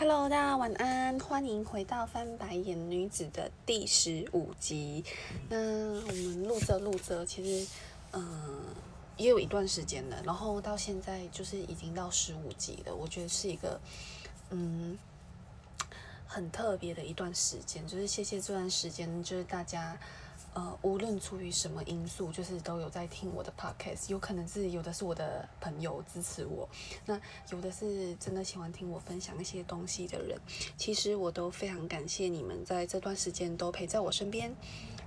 Hello，大家晚安，欢迎回到翻白眼女子的第十五集。那我们录着录着，其实嗯也有一段时间了，然后到现在就是已经到十五集了。我觉得是一个嗯很特别的一段时间，就是谢谢这段时间，就是大家。呃，无论出于什么因素，就是都有在听我的 podcast，有可能是有的是我的朋友支持我，那有的是真的喜欢听我分享一些东西的人，其实我都非常感谢你们在这段时间都陪在我身边。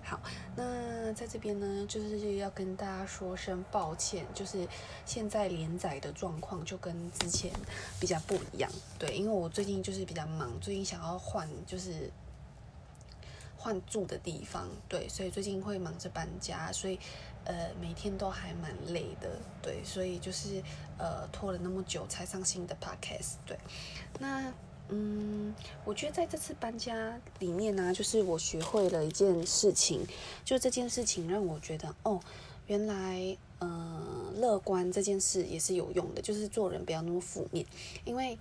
好，那在这边呢，就是要跟大家说声抱歉，就是现在连载的状况就跟之前比较不一样，对，因为我最近就是比较忙，最近想要换就是。换住的地方，对，所以最近会忙着搬家，所以呃每天都还蛮累的，对，所以就是呃拖了那么久才上新的 podcast，对，那嗯，我觉得在这次搬家里面呢，就是我学会了一件事情，就这件事情让我觉得哦，原来呃乐观这件事也是有用的，就是做人不要那么负面，因为。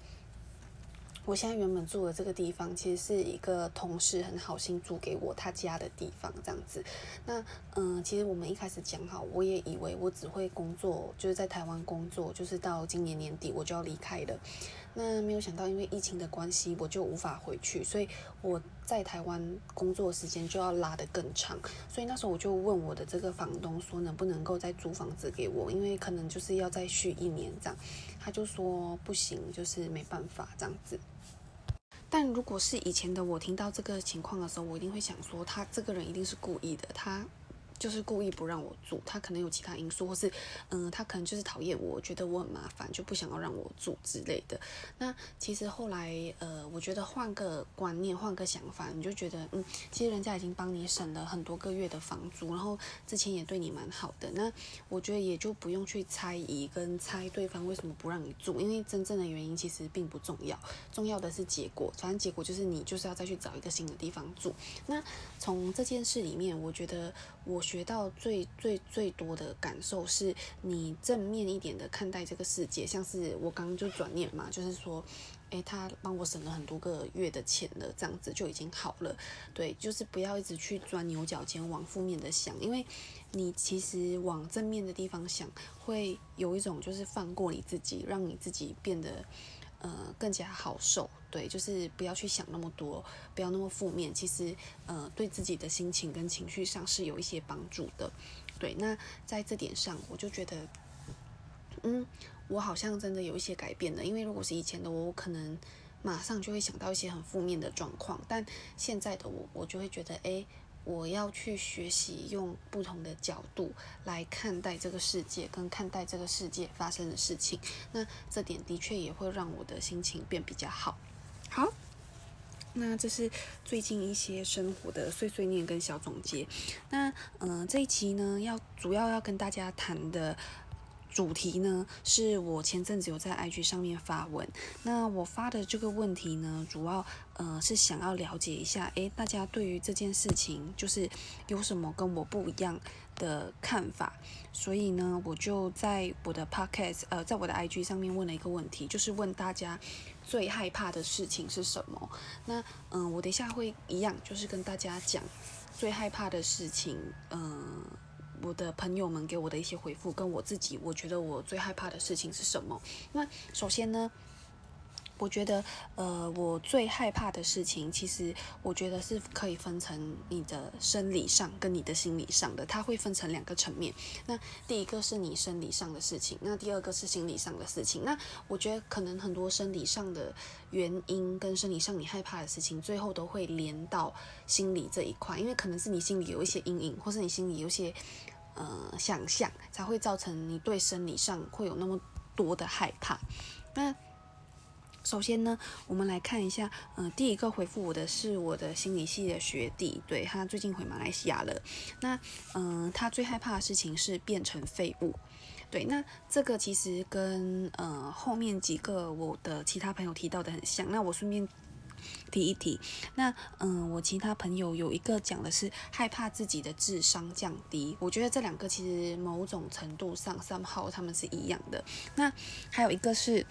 我现在原本住的这个地方，其实是一个同事很好心租给我他家的地方，这样子。那嗯，其实我们一开始讲好，我也以为我只会工作，就是在台湾工作，就是到今年年底我就要离开了。那没有想到，因为疫情的关系，我就无法回去，所以我在台湾工作时间就要拉得更长。所以那时候我就问我的这个房东说，能不能够再租房子给我，因为可能就是要再续一年这样。他就说不行，就是没办法这样子。但如果是以前的我听到这个情况的时候，我一定会想说，他这个人一定是故意的，他。就是故意不让我住，他可能有其他因素，或是，嗯，他可能就是讨厌我，觉得我很麻烦，就不想要让我住之类的。那其实后来，呃，我觉得换个观念，换个想法，你就觉得，嗯，其实人家已经帮你省了很多个月的房租，然后之前也对你蛮好的。那我觉得也就不用去猜疑跟猜对方为什么不让你住，因为真正的原因其实并不重要，重要的是结果。反正结果就是你就是要再去找一个新的地方住。那从这件事里面，我觉得我。学到最最最多的感受是你正面一点的看待这个世界，像是我刚刚就转念嘛，就是说，诶，他帮我省了很多个月的钱了，这样子就已经好了。对，就是不要一直去钻牛角尖，往负面的想，因为你其实往正面的地方想，会有一种就是放过你自己，让你自己变得。呃，更加好受，对，就是不要去想那么多，不要那么负面。其实，呃，对自己的心情跟情绪上是有一些帮助的，对。那在这点上，我就觉得，嗯，我好像真的有一些改变了。因为如果是以前的我，我可能马上就会想到一些很负面的状况，但现在的我，我就会觉得，哎。我要去学习用不同的角度来看待这个世界，跟看待这个世界发生的事情。那这点的确也会让我的心情变比较好。好，那这是最近一些生活的碎碎念跟小总结。那嗯，这一期呢，要主要要跟大家谈的。主题呢，是我前阵子有在 IG 上面发文。那我发的这个问题呢，主要呃是想要了解一下，诶，大家对于这件事情就是有什么跟我不一样的看法。所以呢，我就在我的 Podcast 呃，在我的 IG 上面问了一个问题，就是问大家最害怕的事情是什么。那嗯，我等一下会一样，就是跟大家讲最害怕的事情，嗯。我的朋友们给我的一些回复，跟我自己，我觉得我最害怕的事情是什么？那首先呢，我觉得，呃，我最害怕的事情，其实我觉得是可以分成你的生理上跟你的心理上的，它会分成两个层面。那第一个是你生理上的事情，那第二个是心理上的事情。那我觉得可能很多生理上的原因跟生理上你害怕的事情，最后都会连到心理这一块，因为可能是你心里有一些阴影，或是你心里有些。呃，想象才会造成你对生理上会有那么多的害怕。那首先呢，我们来看一下，呃，第一个回复我的是我的心理系的学弟，对他最近回马来西亚了。那嗯，他最害怕的事情是变成废物。对，那这个其实跟呃后面几个我的其他朋友提到的很像。那我顺便。提一提，那嗯，我其他朋友有一个讲的是害怕自己的智商降低，我觉得这两个其实某种程度上三号他们是一样的。那还有一个是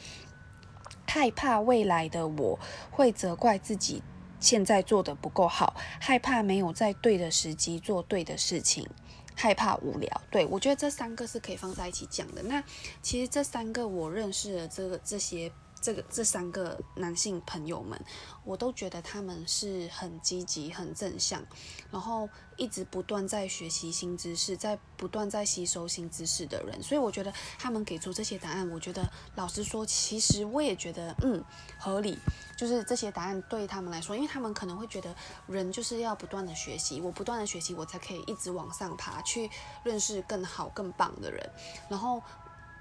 害怕未来的我会责怪自己现在做的不够好，害怕没有在对的时机做对的事情，害怕无聊。对我觉得这三个是可以放在一起讲的。那其实这三个我认识的这个这些。这个这三个男性朋友们，我都觉得他们是很积极、很正向，然后一直不断在学习新知识，在不断在吸收新知识的人。所以我觉得他们给出这些答案，我觉得老实说，其实我也觉得嗯合理。就是这些答案对他们来说，因为他们可能会觉得人就是要不断的学习，我不断的学习，我才可以一直往上爬，去认识更好、更棒的人，然后。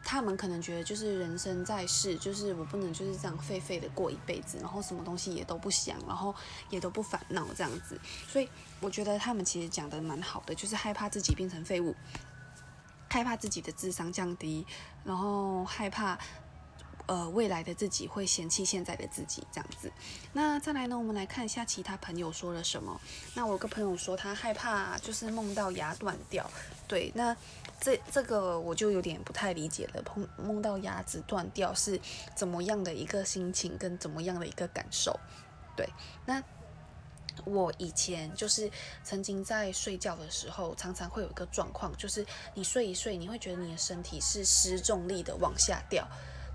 他们可能觉得就是人生在世，就是我不能就是这样废废的过一辈子，然后什么东西也都不想，然后也都不烦恼这样子。所以我觉得他们其实讲的蛮好的，就是害怕自己变成废物，害怕自己的智商降低，然后害怕。呃，未来的自己会嫌弃现在的自己这样子。那再来呢，我们来看一下其他朋友说了什么。那我有个朋友说他害怕就是梦到牙断掉。对，那这这个我就有点不太理解了。碰梦到牙齿断掉是怎么样的一个心情跟怎么样的一个感受？对，那我以前就是曾经在睡觉的时候，常常会有一个状况，就是你睡一睡，你会觉得你的身体是失重力的往下掉。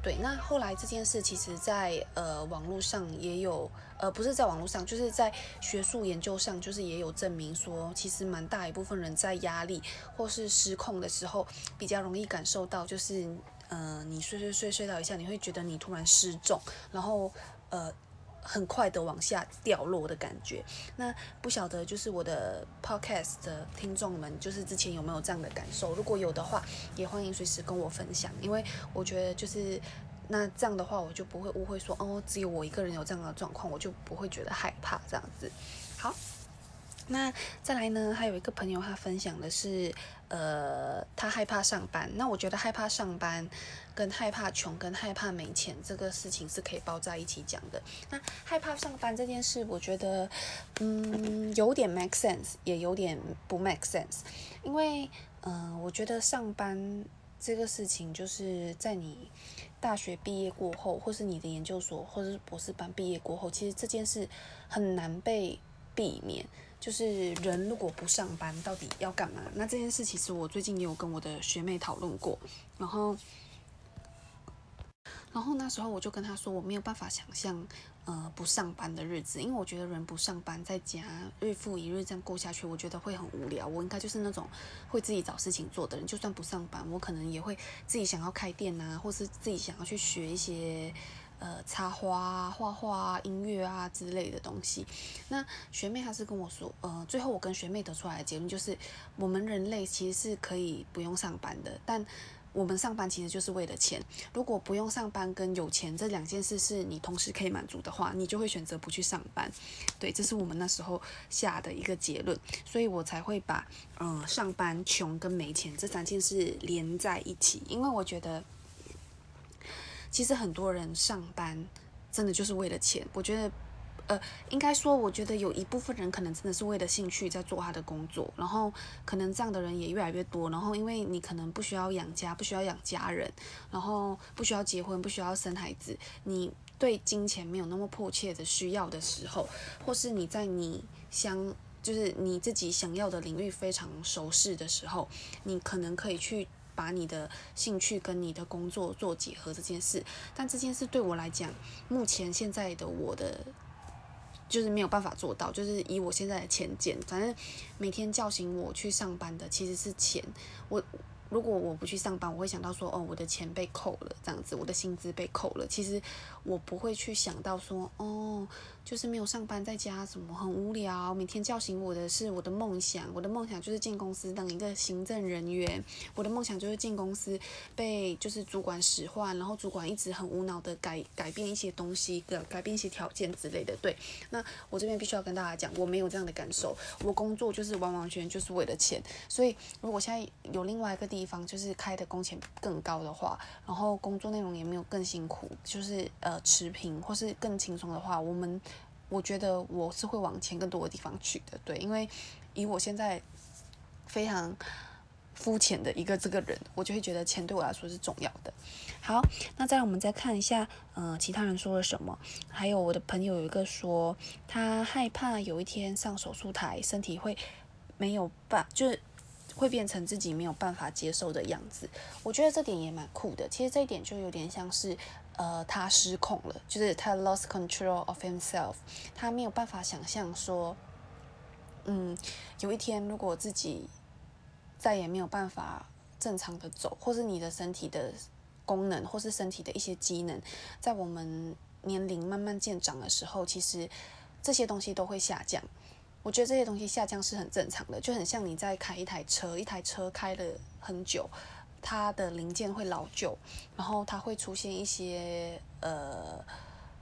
对，那后来这件事其实，在呃网络上也有，呃不是在网络上，就是在学术研究上，就是也有证明说，其实蛮大一部分人在压力或是失控的时候，比较容易感受到，就是呃你睡睡睡睡到一下，你会觉得你突然失重，然后呃。很快的往下掉落的感觉，那不晓得就是我的 podcast 的听众们，就是之前有没有这样的感受？如果有的话，也欢迎随时跟我分享，因为我觉得就是那这样的话，我就不会误会说哦，只有我一个人有这样的状况，我就不会觉得害怕这样子。好。那再来呢？还有一个朋友，他分享的是，呃，他害怕上班。那我觉得害怕上班，跟害怕穷，跟害怕没钱这个事情是可以包在一起讲的。那害怕上班这件事，我觉得，嗯，有点 make sense，也有点不 make sense。因为，嗯，我觉得上班这个事情，就是在你大学毕业过后，或是你的研究所或者是博士班毕业过后，其实这件事很难被避免。就是人如果不上班，到底要干嘛？那这件事其实我最近也有跟我的学妹讨论过，然后，然后那时候我就跟她说，我没有办法想象，呃，不上班的日子，因为我觉得人不上班，在家日复一日这样过下去，我觉得会很无聊。我应该就是那种会自己找事情做的人，就算不上班，我可能也会自己想要开店啊，或是自己想要去学一些。呃，插花啊、画画啊、音乐啊之类的东西。那学妹她是跟我说，呃，最后我跟学妹得出来的结论就是，我们人类其实是可以不用上班的，但我们上班其实就是为了钱。如果不用上班跟有钱这两件事是你同时可以满足的话，你就会选择不去上班。对，这是我们那时候下的一个结论，所以我才会把嗯上班、穷跟没钱这三件事连在一起，因为我觉得。其实很多人上班真的就是为了钱。我觉得，呃，应该说，我觉得有一部分人可能真的是为了兴趣在做他的工作，然后可能这样的人也越来越多。然后，因为你可能不需要养家，不需要养家人，然后不需要结婚，不需要生孩子，你对金钱没有那么迫切的需要的时候，或是你在你相就是你自己想要的领域非常熟识的时候，你可能可以去。把你的兴趣跟你的工作做结合这件事，但这件事对我来讲，目前现在的我的就是没有办法做到，就是以我现在的钱减，反正每天叫醒我去上班的其实是钱，我。如果我不去上班，我会想到说，哦，我的钱被扣了，这样子，我的薪资被扣了。其实我不会去想到说，哦，就是没有上班在家，什么很无聊。每天叫醒我的是我的梦想，我的梦想就是进公司当一个行政人员。我的梦想就是进公司被就是主管使唤，然后主管一直很无脑的改改变一些东西，改改变一些条件之类的。对，那我这边必须要跟大家讲，我没有这样的感受。我工作就是完完全全就是为了钱。所以如果现在有另外一个，地方就是开的工钱更高的话，然后工作内容也没有更辛苦，就是呃持平或是更轻松的话，我们我觉得我是会往钱更多的地方去的，对，因为以我现在非常肤浅的一个这个人，我就会觉得钱对我来说是重要的。好，那再我们再看一下，嗯，其他人说了什么？还有我的朋友有一个说，他害怕有一天上手术台，身体会没有办，就是会变成自己没有办法接受的样子。我觉得这点也蛮酷的。其实这一点就有点像是，呃，他失控了，就是他 lost control of himself，他没有办法想象说，嗯，有一天如果自己再也没有办法正常的走，或是你的身体的功能，或是身体的一些机能，在我们年龄慢慢渐长的时候，其实这些东西都会下降。我觉得这些东西下降是很正常的，就很像你在开一台车，一台车开了很久，它的零件会老旧，然后它会出现一些呃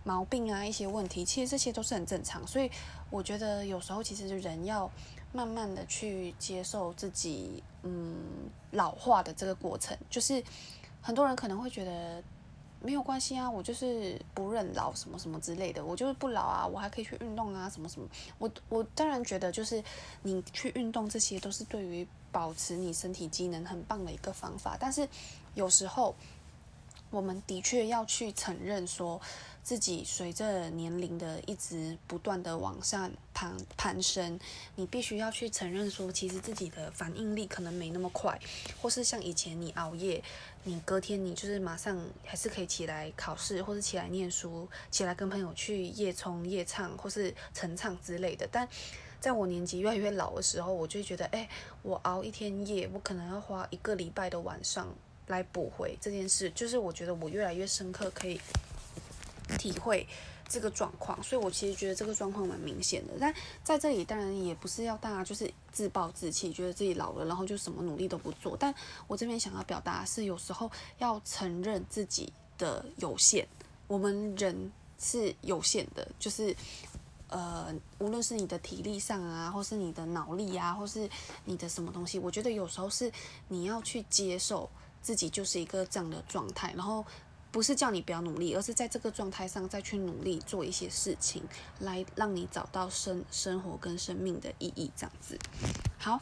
毛病啊，一些问题，其实这些都是很正常。所以我觉得有时候其实人要。慢慢的去接受自己，嗯，老化的这个过程，就是很多人可能会觉得没有关系啊，我就是不认老什么什么之类的，我就是不老啊，我还可以去运动啊，什么什么。我我当然觉得就是你去运动这些都是对于保持你身体机能很棒的一个方法，但是有时候我们的确要去承认说。自己随着年龄的一直不断的往上攀攀升，你必须要去承认说，其实自己的反应力可能没那么快，或是像以前你熬夜，你隔天你就是马上还是可以起来考试，或是起来念书，起来跟朋友去夜冲夜唱或是晨唱之类的。但在我年纪越来越老的时候，我就觉得，哎，我熬一天夜，我可能要花一个礼拜的晚上来补回这件事，就是我觉得我越来越深刻可以。体会这个状况，所以我其实觉得这个状况蛮明显的。但在这里，当然也不是要大家就是自暴自弃，觉得自己老了，然后就什么努力都不做。但我这边想要表达是，有时候要承认自己的有限。我们人是有限的，就是呃，无论是你的体力上啊，或是你的脑力啊，或是你的什么东西，我觉得有时候是你要去接受自己就是一个这样的状态，然后。不是叫你不要努力，而是在这个状态上再去努力做一些事情，来让你找到生生活跟生命的意义。这样子，好。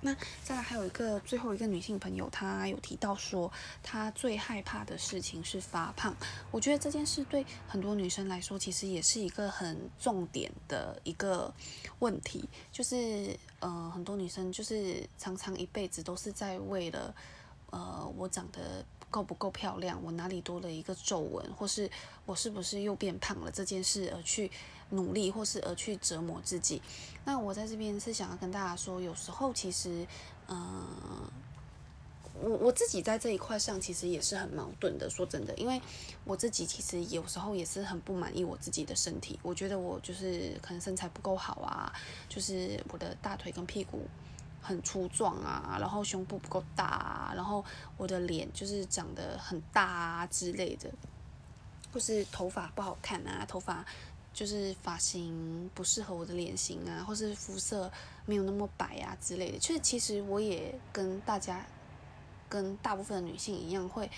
那再来还有一个最后一个女性朋友，她有提到说，她最害怕的事情是发胖。我觉得这件事对很多女生来说，其实也是一个很重点的一个问题。就是呃，很多女生就是常常一辈子都是在为了呃，我长得。够不够漂亮？我哪里多了一个皱纹，或是我是不是又变胖了？这件事而去努力，或是而去折磨自己。那我在这边是想要跟大家说，有时候其实，嗯，我我自己在这一块上其实也是很矛盾的。说真的，因为我自己其实有时候也是很不满意我自己的身体。我觉得我就是可能身材不够好啊，就是我的大腿跟屁股。很粗壮啊，然后胸部不够大啊，然后我的脸就是长得很大啊之类的，或是头发不好看啊，头发就是发型不适合我的脸型啊，或是肤色没有那么白啊之类的。就是其实我也跟大家，跟大部分的女性一样，会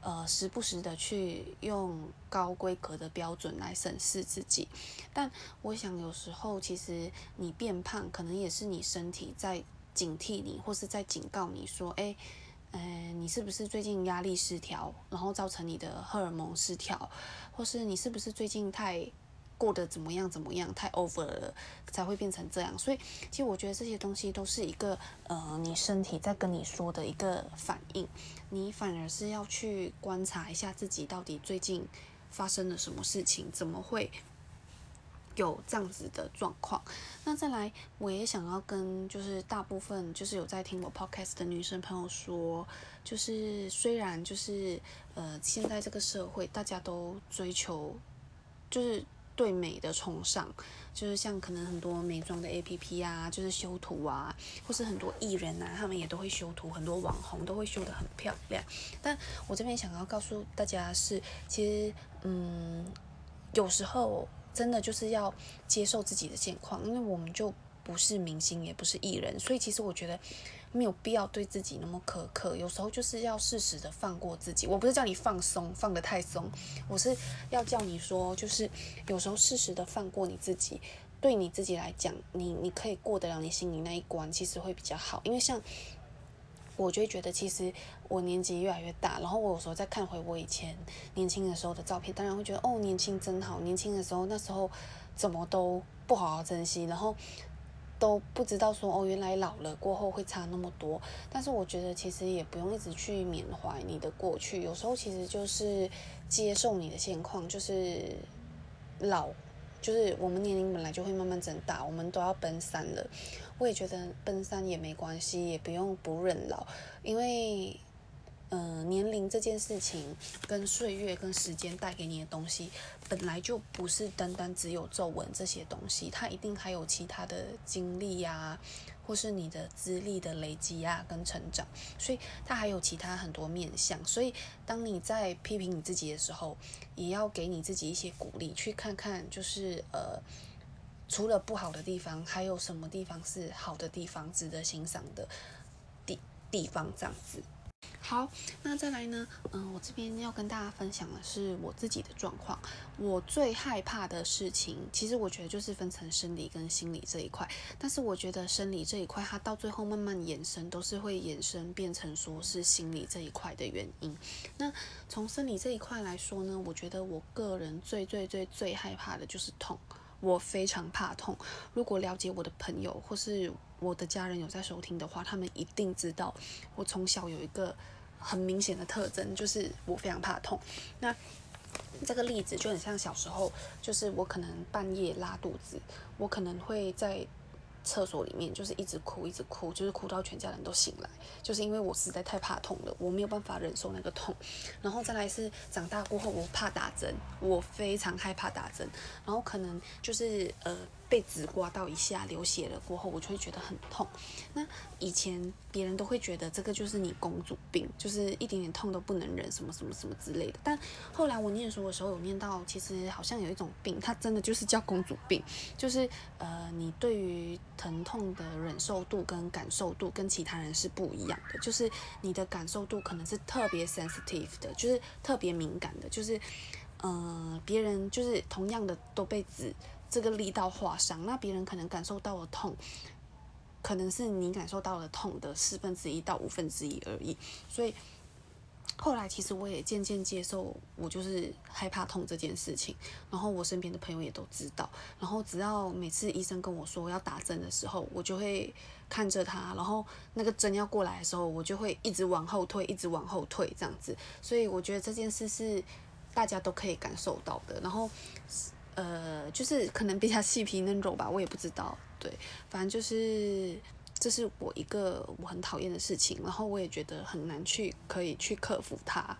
呃时不时的去用高规格的标准来审视自己。但我想有时候其实你变胖，可能也是你身体在。警惕你，或是在警告你说：“哎，嗯，你是不是最近压力失调，然后造成你的荷尔蒙失调，或是你是不是最近太过得怎么样怎么样，太 over 了，才会变成这样？”所以，其实我觉得这些东西都是一个呃，你身体在跟你说的一个反应，你反而是要去观察一下自己到底最近发生了什么事情，怎么会？有这样子的状况，那再来，我也想要跟就是大部分就是有在听我 podcast 的女生朋友说，就是虽然就是呃现在这个社会大家都追求就是对美的崇尚，就是像可能很多美妆的 A P P 啊，就是修图啊，或是很多艺人啊，他们也都会修图，很多网红都会修得很漂亮。但我这边想要告诉大家是，其实嗯有时候。真的就是要接受自己的现况，因为我们就不是明星，也不是艺人，所以其实我觉得没有必要对自己那么苛刻。有时候就是要适时的放过自己。我不是叫你放松，放得太松，我是要叫你说，就是有时候适时的放过你自己，对你自己来讲，你你可以过得了你心里那一关，其实会比较好。因为像我就觉得其实我年纪越来越大，然后我有时候再看回我以前年轻的时候的照片，当然会觉得哦，年轻真好，年轻的时候那时候怎么都不好好珍惜，然后都不知道说哦，原来老了过后会差那么多。但是我觉得其实也不用一直去缅怀你的过去，有时候其实就是接受你的现况，就是老。就是我们年龄本来就会慢慢增大，我们都要奔三了。我也觉得奔三也没关系，也不用不认老，因为，嗯，年龄这件事情跟岁月跟时间带给你的东西，本来就不是单单只有皱纹这些东西，它一定还有其他的经历呀。或是你的资历的累积啊，跟成长，所以它还有其他很多面向。所以当你在批评你自己的时候，也要给你自己一些鼓励，去看看就是呃，除了不好的地方，还有什么地方是好的地方，值得欣赏的地地方，这样子。好，那再来呢？嗯，我这边要跟大家分享的是我自己的状况。我最害怕的事情，其实我觉得就是分成生理跟心理这一块。但是我觉得生理这一块，它到最后慢慢延伸，都是会延伸变成说是心理这一块的原因。那从生理这一块来说呢，我觉得我个人最最最最害怕的就是痛。我非常怕痛。如果了解我的朋友或是我的家人有在收听的话，他们一定知道我从小有一个。很明显的特征就是我非常怕痛。那这个例子就很像小时候，就是我可能半夜拉肚子，我可能会在厕所里面就是一直哭，一直哭，就是哭到全家人都醒来，就是因为我实在太怕痛了，我没有办法忍受那个痛。然后再来是长大过后，我怕打针，我非常害怕打针，然后可能就是呃。被纸刮到一下流血了过后，我就会觉得很痛。那以前别人都会觉得这个就是你公主病，就是一点点痛都不能忍，什么什么什么之类的。但后来我念书的时候有念到，其实好像有一种病，它真的就是叫公主病，就是呃，你对于疼痛的忍受度跟感受度跟其他人是不一样的，就是你的感受度可能是特别 sensitive 的，就是特别敏感的，就是呃，别人就是同样的都被纸。这个力道划伤，那别人可能感受到的痛，可能是你感受到的痛的四分之一到五分之一而已。所以后来其实我也渐渐接受，我就是害怕痛这件事情。然后我身边的朋友也都知道。然后只要每次医生跟我说要打针的时候，我就会看着他。然后那个针要过来的时候，我就会一直往后退，一直往后退这样子。所以我觉得这件事是大家都可以感受到的。然后。呃，就是可能比较细皮嫩肉吧，我也不知道。对，反正就是这是我一个我很讨厌的事情，然后我也觉得很难去可以去克服它。